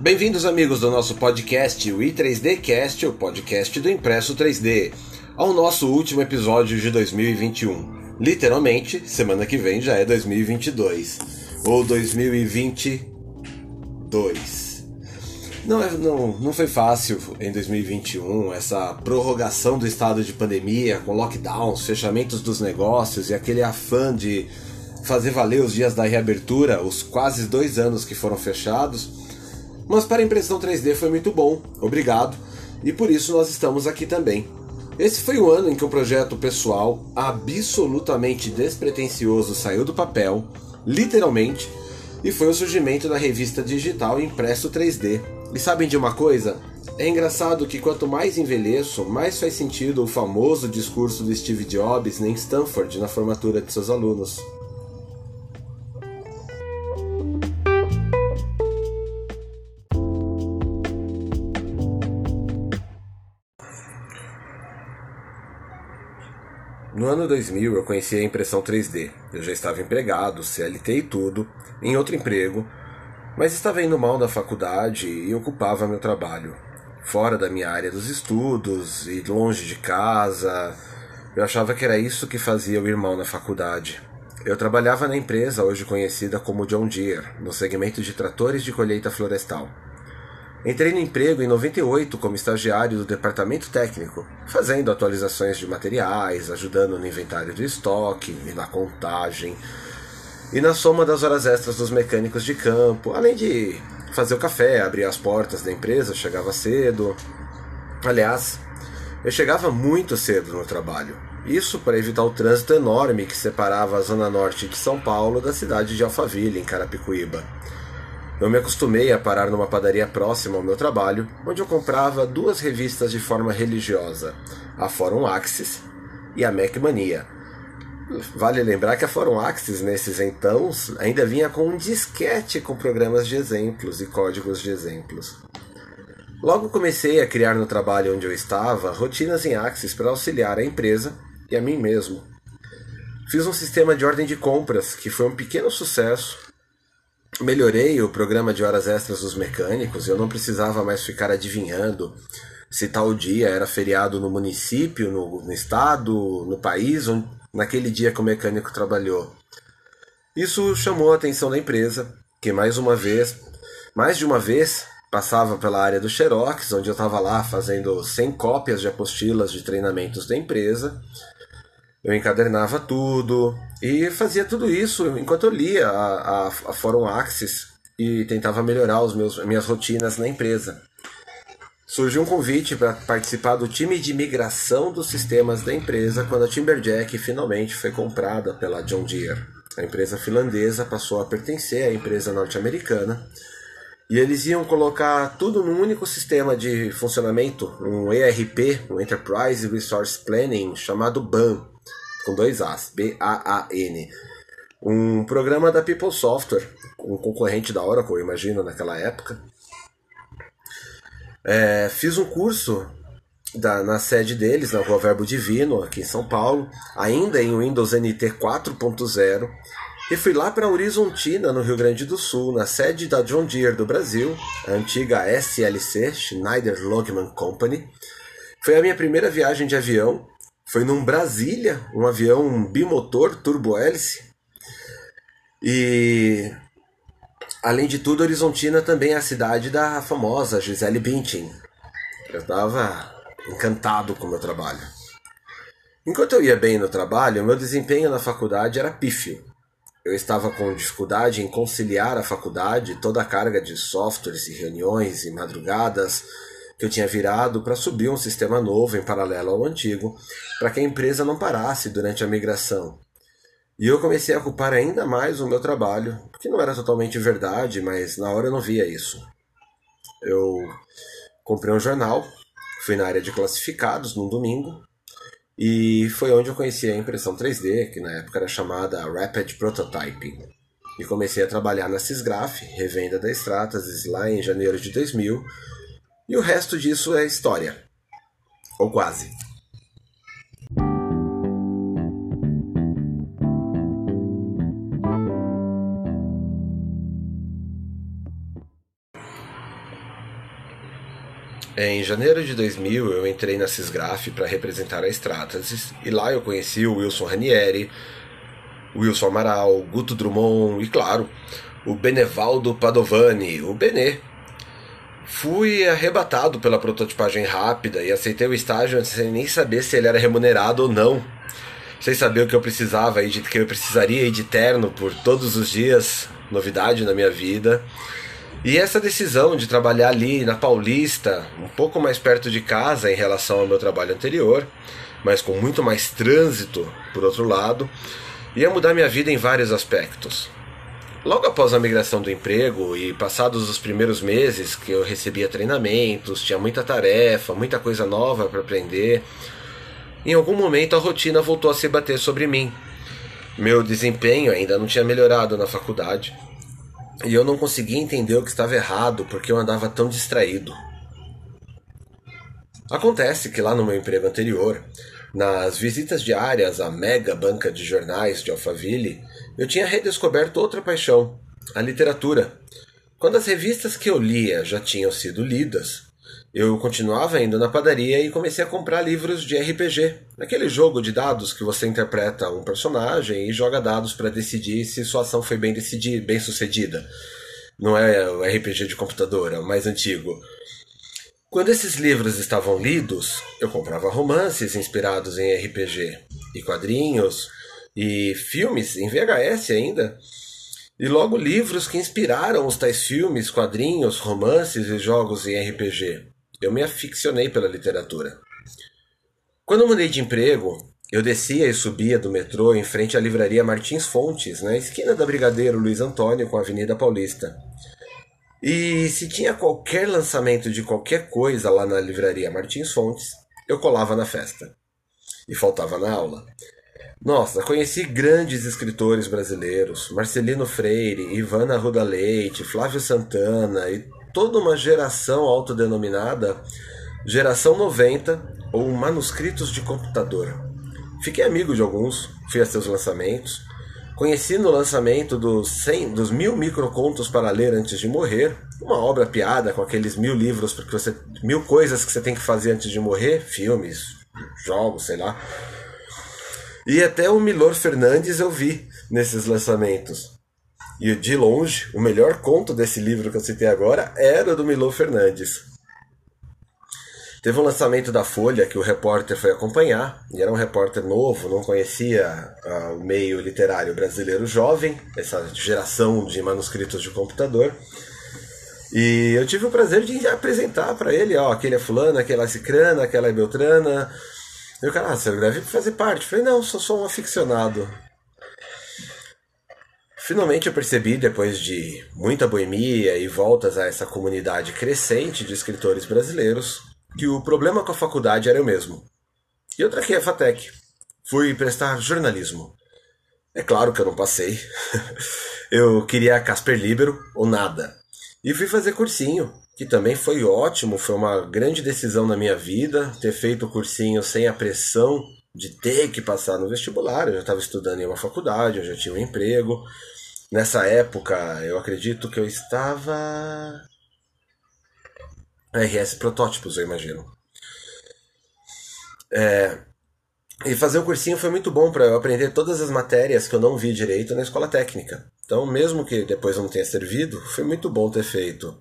Bem-vindos, amigos do nosso podcast, o i3D Cast, o podcast do Impresso 3D, ao nosso último episódio de 2021. Literalmente, semana que vem já é 2022 ou 2022. Não, é, não, não foi fácil em 2021 essa prorrogação do estado de pandemia com lockdowns, fechamentos dos negócios e aquele afã de fazer valer os dias da reabertura, os quase dois anos que foram fechados. Mas para impressão 3D foi muito bom, obrigado, e por isso nós estamos aqui também. Esse foi o ano em que o projeto pessoal, absolutamente despretensioso, saiu do papel, literalmente, e foi o surgimento da revista digital Impresso 3D. E sabem de uma coisa? É engraçado que quanto mais envelheço, mais faz sentido o famoso discurso do Steve Jobs em Stanford na formatura de seus alunos. No ano 2000 eu conheci a impressão 3D. Eu já estava empregado, CLT e tudo, em outro emprego, mas estava indo mal na faculdade e ocupava meu trabalho. Fora da minha área dos estudos e longe de casa, eu achava que era isso que fazia eu ir mal na faculdade. Eu trabalhava na empresa hoje conhecida como John Deere, no segmento de tratores de colheita florestal. Entrei no emprego em 98 como estagiário do departamento técnico, fazendo atualizações de materiais, ajudando no inventário do estoque e na contagem, e na soma das horas extras dos mecânicos de campo, além de fazer o café, abrir as portas da empresa, chegava cedo. Aliás, eu chegava muito cedo no trabalho. Isso para evitar o trânsito enorme que separava a zona norte de São Paulo da cidade de Alphaville, em Carapicuíba. Eu me acostumei a parar numa padaria próxima ao meu trabalho, onde eu comprava duas revistas de forma religiosa, a Fórum Axis e a Mac Mania. Vale lembrar que a Fórum Axis, nesses então, ainda vinha com um disquete com programas de exemplos e códigos de exemplos. Logo comecei a criar no trabalho onde eu estava rotinas em Axis para auxiliar a empresa e a mim mesmo. Fiz um sistema de ordem de compras que foi um pequeno sucesso melhorei o programa de horas extras dos mecânicos, eu não precisava mais ficar adivinhando se tal dia era feriado no município, no, no estado, no país, onde, naquele dia que o mecânico trabalhou. Isso chamou a atenção da empresa, que mais uma vez, mais de uma vez, passava pela área do Xerox, onde eu estava lá fazendo 100 cópias de apostilas de treinamentos da empresa, eu encadernava tudo e fazia tudo isso enquanto eu lia a, a, a Fórum Axis e tentava melhorar os meus, minhas rotinas na empresa. Surgiu um convite para participar do time de migração dos sistemas da empresa quando a Timberjack finalmente foi comprada pela John Deere. A empresa finlandesa passou a pertencer à empresa norte-americana e eles iam colocar tudo num único sistema de funcionamento, um ERP, um Enterprise Resource Planning, chamado BAN, com dois As, B-A-A-N. Um programa da People Software, um concorrente da Oracle, eu imagino, naquela época. É, fiz um curso da, na sede deles, na Rua Verbo Divino, aqui em São Paulo, ainda em Windows NT 4.0, e fui lá para Horizontina, no Rio Grande do Sul, na sede da John Deere do Brasil, a antiga SLC, Schneider Logman Company. Foi a minha primeira viagem de avião foi num Brasília, um avião bimotor, turbo-hélice. E além de tudo, Horizontina também é a cidade da famosa Gisele Bündchen. Eu estava encantado com o meu trabalho. Enquanto eu ia bem no trabalho, meu desempenho na faculdade era pífio. Eu estava com dificuldade em conciliar a faculdade, toda a carga de softwares e reuniões e madrugadas, que eu tinha virado para subir um sistema novo em paralelo ao antigo, para que a empresa não parasse durante a migração. E eu comecei a culpar ainda mais o meu trabalho, que não era totalmente verdade, mas na hora eu não via isso. Eu comprei um jornal, fui na área de classificados num domingo, e foi onde eu conheci a impressão 3D, que na época era chamada Rapid Prototyping. E comecei a trabalhar na Sysgraph, revenda da Stratasys, lá em janeiro de 2000, e o resto disso é história. Ou quase. Em janeiro de 2000, eu entrei na Cisgraf para representar a Stratasys e lá eu conheci o Wilson Ranieri, Wilson Amaral, Guto Drummond e, claro, o Benevaldo Padovani, o Benê. Fui arrebatado pela prototipagem rápida e aceitei o estágio sem nem saber se ele era remunerado ou não. Sem saber o que eu precisava, de que eu precisaria ir de terno por todos os dias, novidade na minha vida. E essa decisão de trabalhar ali na Paulista, um pouco mais perto de casa em relação ao meu trabalho anterior, mas com muito mais trânsito, por outro lado, ia mudar minha vida em vários aspectos. Logo após a migração do emprego e passados os primeiros meses que eu recebia treinamentos, tinha muita tarefa, muita coisa nova para aprender, em algum momento a rotina voltou a se bater sobre mim. Meu desempenho ainda não tinha melhorado na faculdade e eu não conseguia entender o que estava errado porque eu andava tão distraído. Acontece que lá no meu emprego anterior, nas visitas diárias à mega banca de jornais de Alphaville, eu tinha redescoberto outra paixão, a literatura. Quando as revistas que eu lia já tinham sido lidas, eu continuava indo na padaria e comecei a comprar livros de RPG, aquele jogo de dados que você interpreta um personagem e joga dados para decidir se sua ação foi bem decidida, bem sucedida. Não é o RPG de computador, é o mais antigo. Quando esses livros estavam lidos, eu comprava romances inspirados em RPG e quadrinhos e filmes em VHS ainda. E logo livros que inspiraram os tais filmes, quadrinhos, romances e jogos em RPG. Eu me aficionei pela literatura. Quando mudei de emprego, eu descia e subia do metrô em frente à livraria Martins Fontes, na esquina da Brigadeiro Luiz Antônio com a Avenida Paulista. E se tinha qualquer lançamento de qualquer coisa lá na livraria Martins Fontes, eu colava na festa. E faltava na aula. Nossa, conheci grandes escritores brasileiros, Marcelino Freire, Ivana Ruda Leite, Flávio Santana e toda uma geração autodenominada Geração 90 ou Manuscritos de Computador. Fiquei amigo de alguns, fui a seus lançamentos, Conheci no lançamento dos, 100, dos mil microcontos para ler antes de morrer, uma obra piada com aqueles mil livros, porque você mil coisas que você tem que fazer antes de morrer, filmes, jogos, sei lá. E até o Milor Fernandes eu vi nesses lançamentos. E de longe, o melhor conto desse livro que eu citei agora era do Milor Fernandes. Teve um lançamento da Folha que o repórter foi acompanhar, e era um repórter novo, não conhecia uh, o meio literário brasileiro jovem, essa geração de manuscritos de computador. E eu tive o prazer de apresentar para ele, ó, aquele é fulano, aquela é cicrana, aquela é beltrana. E o cara, ah, você deve fazer parte. Eu falei, não, sou só um aficionado. Finalmente eu percebi, depois de muita boemia e voltas a essa comunidade crescente de escritores brasileiros, que o problema com a faculdade era o mesmo. E eu traquei a FATEC. Fui prestar jornalismo. É claro que eu não passei. eu queria Casper Libero ou nada. E fui fazer cursinho, que também foi ótimo, foi uma grande decisão na minha vida ter feito o cursinho sem a pressão de ter que passar no vestibular. Eu já estava estudando em uma faculdade, eu já tinha um emprego. Nessa época, eu acredito que eu estava RS protótipos, eu imagino. É, e fazer o cursinho foi muito bom para eu aprender todas as matérias que eu não vi direito na escola técnica. Então, mesmo que depois não tenha servido, foi muito bom ter feito.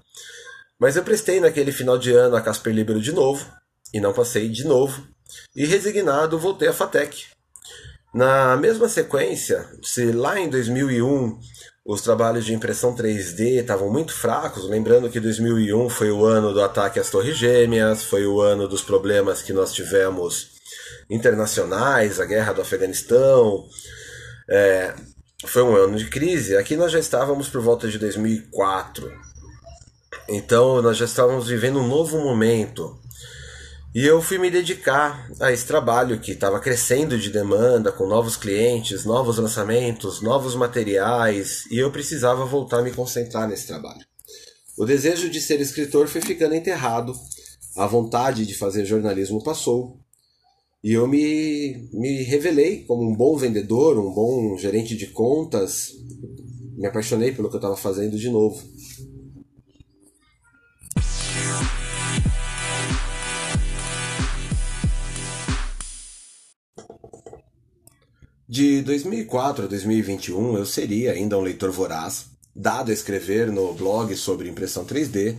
Mas eu prestei naquele final de ano a Casper Libero de novo, e não passei de novo, e resignado voltei à FATEC. Na mesma sequência, se lá em 2001 os trabalhos de impressão 3D estavam muito fracos, lembrando que 2001 foi o ano do ataque às Torres Gêmeas, foi o ano dos problemas que nós tivemos internacionais, a guerra do Afeganistão, é, foi um ano de crise. Aqui nós já estávamos por volta de 2004, então nós já estávamos vivendo um novo momento. E eu fui me dedicar a esse trabalho que estava crescendo de demanda, com novos clientes, novos lançamentos, novos materiais, e eu precisava voltar a me concentrar nesse trabalho. O desejo de ser escritor foi ficando enterrado, a vontade de fazer jornalismo passou, e eu me, me revelei como um bom vendedor, um bom gerente de contas, me apaixonei pelo que eu estava fazendo de novo. De 2004 a 2021 eu seria ainda um leitor voraz, dado a escrever no blog sobre impressão 3D,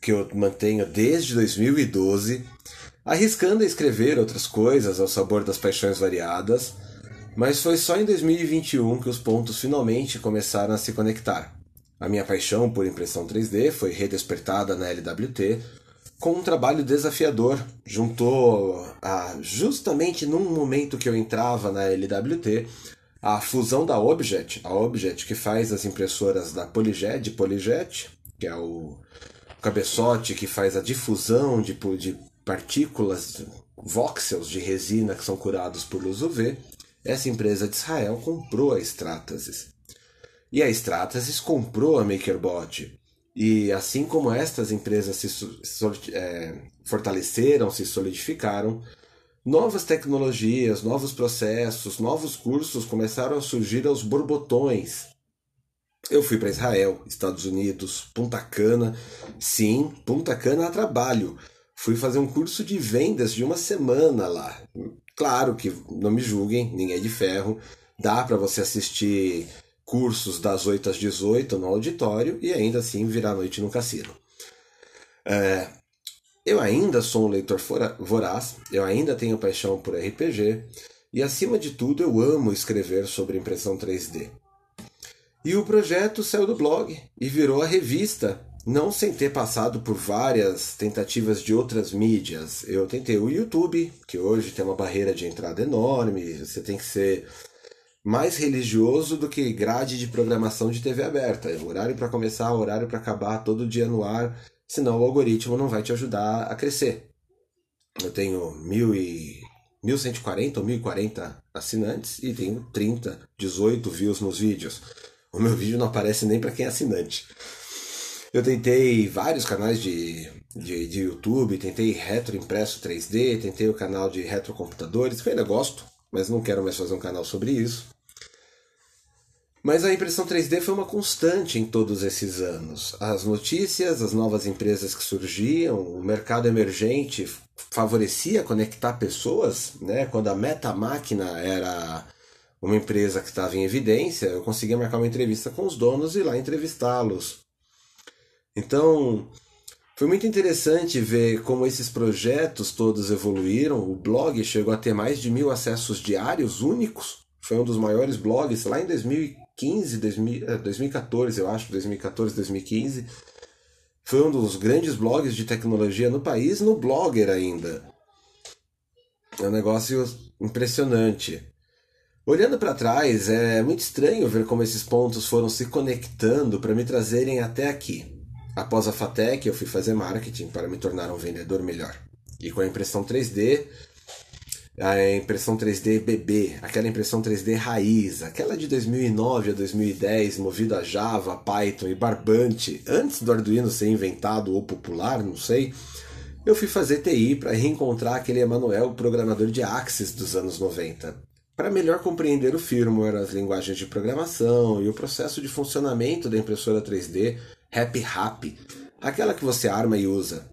que eu mantenho desde 2012, arriscando a escrever outras coisas ao sabor das paixões variadas, mas foi só em 2021 que os pontos finalmente começaram a se conectar. A minha paixão por impressão 3D foi redespertada na LWT com um trabalho desafiador. Juntou a, justamente num momento que eu entrava na LWT a fusão da Objet, a Objet que faz as impressoras da Polyjet, Polyjet, que é o cabeçote que faz a difusão de, de partículas, voxels de resina que são curados por luz UV. Essa empresa de Israel comprou a Stratasys. E a Stratasys comprou a MakerBot. E assim como estas empresas se é, fortaleceram, se solidificaram, novas tecnologias, novos processos, novos cursos começaram a surgir aos borbotões. Eu fui para Israel, Estados Unidos, Punta Cana. Sim, Punta Cana a trabalho. Fui fazer um curso de vendas de uma semana lá. Claro que não me julguem, ninguém é de ferro. Dá para você assistir cursos das 8 às 18 no auditório e ainda assim virar noite no cassino. É, eu ainda sou um leitor voraz, eu ainda tenho paixão por RPG e, acima de tudo, eu amo escrever sobre impressão 3D. E o projeto saiu do blog e virou a revista, não sem ter passado por várias tentativas de outras mídias. Eu tentei o YouTube, que hoje tem uma barreira de entrada enorme, você tem que ser mais religioso do que grade de programação de TV aberta. É horário para começar, horário para acabar, todo dia no ar, senão o algoritmo não vai te ajudar a crescer. Eu tenho mil e 1140 ou 1040 assinantes e tenho 30, 18 views nos vídeos. O meu vídeo não aparece nem para quem é assinante. Eu tentei vários canais de, de, de YouTube, tentei retro impresso 3D, tentei o canal de retrocomputadores, que eu ainda gosto, mas não quero mais fazer um canal sobre isso. Mas a impressão 3D foi uma constante em todos esses anos. As notícias, as novas empresas que surgiam, o mercado emergente favorecia conectar pessoas, né? Quando a Meta Máquina era uma empresa que estava em evidência, eu conseguia marcar uma entrevista com os donos e lá entrevistá-los. Então, foi muito interessante ver como esses projetos todos evoluíram. O blog chegou a ter mais de mil acessos diários únicos. Foi um dos maiores blogs lá em 2015, 2000, 2014, eu acho, 2014, 2015. Foi um dos grandes blogs de tecnologia no país, no Blogger ainda. É um negócio impressionante. Olhando para trás, é muito estranho ver como esses pontos foram se conectando para me trazerem até aqui. Após a FATEC, eu fui fazer marketing para me tornar um vendedor melhor. E com a impressão 3D, a impressão 3D BB, aquela impressão 3D raiz, aquela de 2009 a 2010, movida a Java, Python e barbante, antes do Arduino ser inventado ou popular, não sei, eu fui fazer TI para reencontrar aquele Emanuel, programador de Axis dos anos 90, para melhor compreender o firmware, as linguagens de programação e o processo de funcionamento da impressora 3D Happy Happy, aquela que você arma e usa.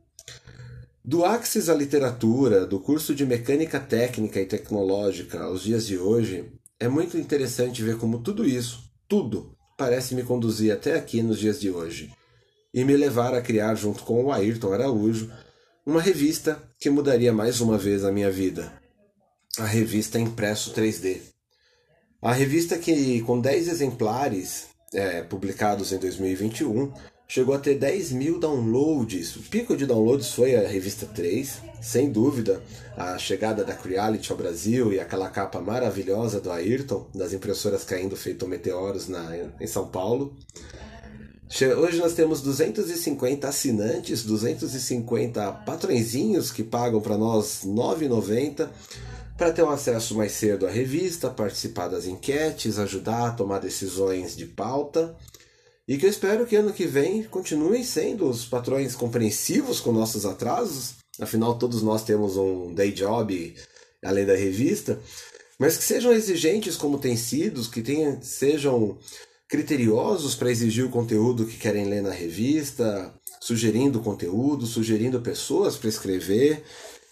Do Axis à literatura, do curso de mecânica técnica e tecnológica aos dias de hoje, é muito interessante ver como tudo isso, tudo, parece me conduzir até aqui nos dias de hoje e me levar a criar, junto com o Ayrton Araújo, uma revista que mudaria mais uma vez a minha vida. A revista Impresso 3D. A revista que, com 10 exemplares, é, publicados em 2021, chegou a ter 10 mil downloads. O pico de downloads foi a revista 3, sem dúvida, a chegada da Creality ao Brasil e aquela capa maravilhosa do Ayrton, das impressoras caindo feito meteoros na, em São Paulo. Hoje nós temos 250 assinantes, 250 patrõezinhos que pagam para nós R$ 9,90 para ter um acesso mais cedo à revista, participar das enquetes, ajudar a tomar decisões de pauta. E que eu espero que ano que vem continuem sendo os patrões compreensivos com nossos atrasos. Afinal, todos nós temos um day job além da revista. Mas que sejam exigentes como têm sido, que tenham, sejam criteriosos para exigir o conteúdo que querem ler na revista, sugerindo conteúdo, sugerindo pessoas para escrever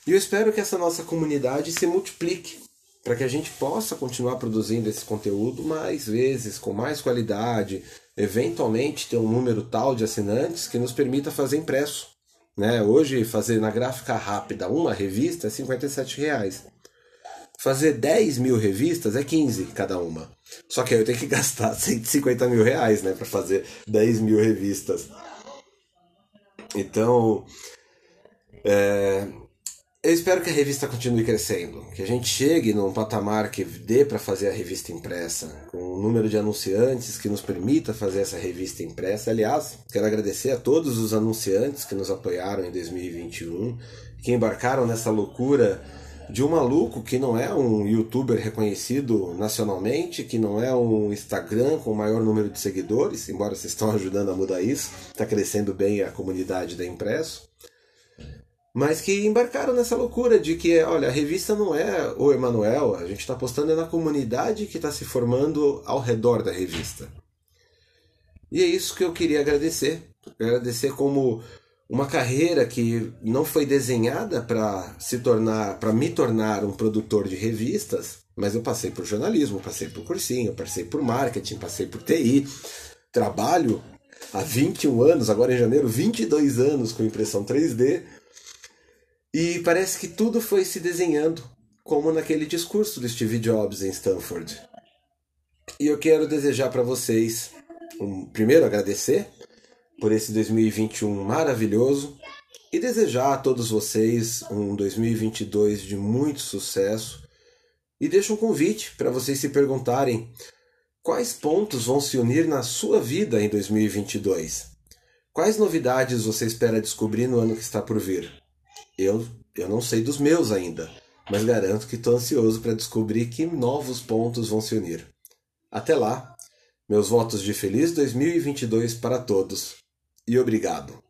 e eu espero que essa nossa comunidade se multiplique para que a gente possa continuar produzindo esse conteúdo mais vezes, com mais qualidade, eventualmente ter um número tal de assinantes que nos permita fazer impresso. Né? Hoje, fazer na gráfica rápida uma revista é 57 reais. Fazer 10 mil revistas é 15 cada uma. Só que aí eu tenho que gastar 150 mil reais né, para fazer 10 mil revistas. Então, é, eu espero que a revista continue crescendo, que a gente chegue num patamar que dê para fazer a revista impressa, com um número de anunciantes que nos permita fazer essa revista impressa. Aliás, quero agradecer a todos os anunciantes que nos apoiaram em 2021, que embarcaram nessa loucura de um maluco que não é um youtuber reconhecido nacionalmente, que não é um Instagram com o maior número de seguidores, embora vocês estão ajudando a mudar isso, está crescendo bem a comunidade da Impresso mas que embarcaram nessa loucura de que, olha, a revista não é o Emanuel, a gente está apostando na comunidade que está se formando ao redor da revista. E é isso que eu queria agradecer. Agradecer como uma carreira que não foi desenhada para se tornar, para me tornar um produtor de revistas, mas eu passei por jornalismo, passei por cursinho, passei por marketing, passei por TI, trabalho há 21 anos, agora em janeiro, 22 anos com impressão 3D e parece que tudo foi se desenhando, como naquele discurso do Steve Jobs em Stanford. E eu quero desejar para vocês, um, primeiro agradecer por esse 2021 maravilhoso e desejar a todos vocês um 2022 de muito sucesso. E deixo um convite para vocês se perguntarem quais pontos vão se unir na sua vida em 2022. Quais novidades você espera descobrir no ano que está por vir? Eu, eu não sei dos meus ainda, mas garanto que estou ansioso para descobrir que novos pontos vão se unir. Até lá, meus votos de feliz 2022 para todos e obrigado.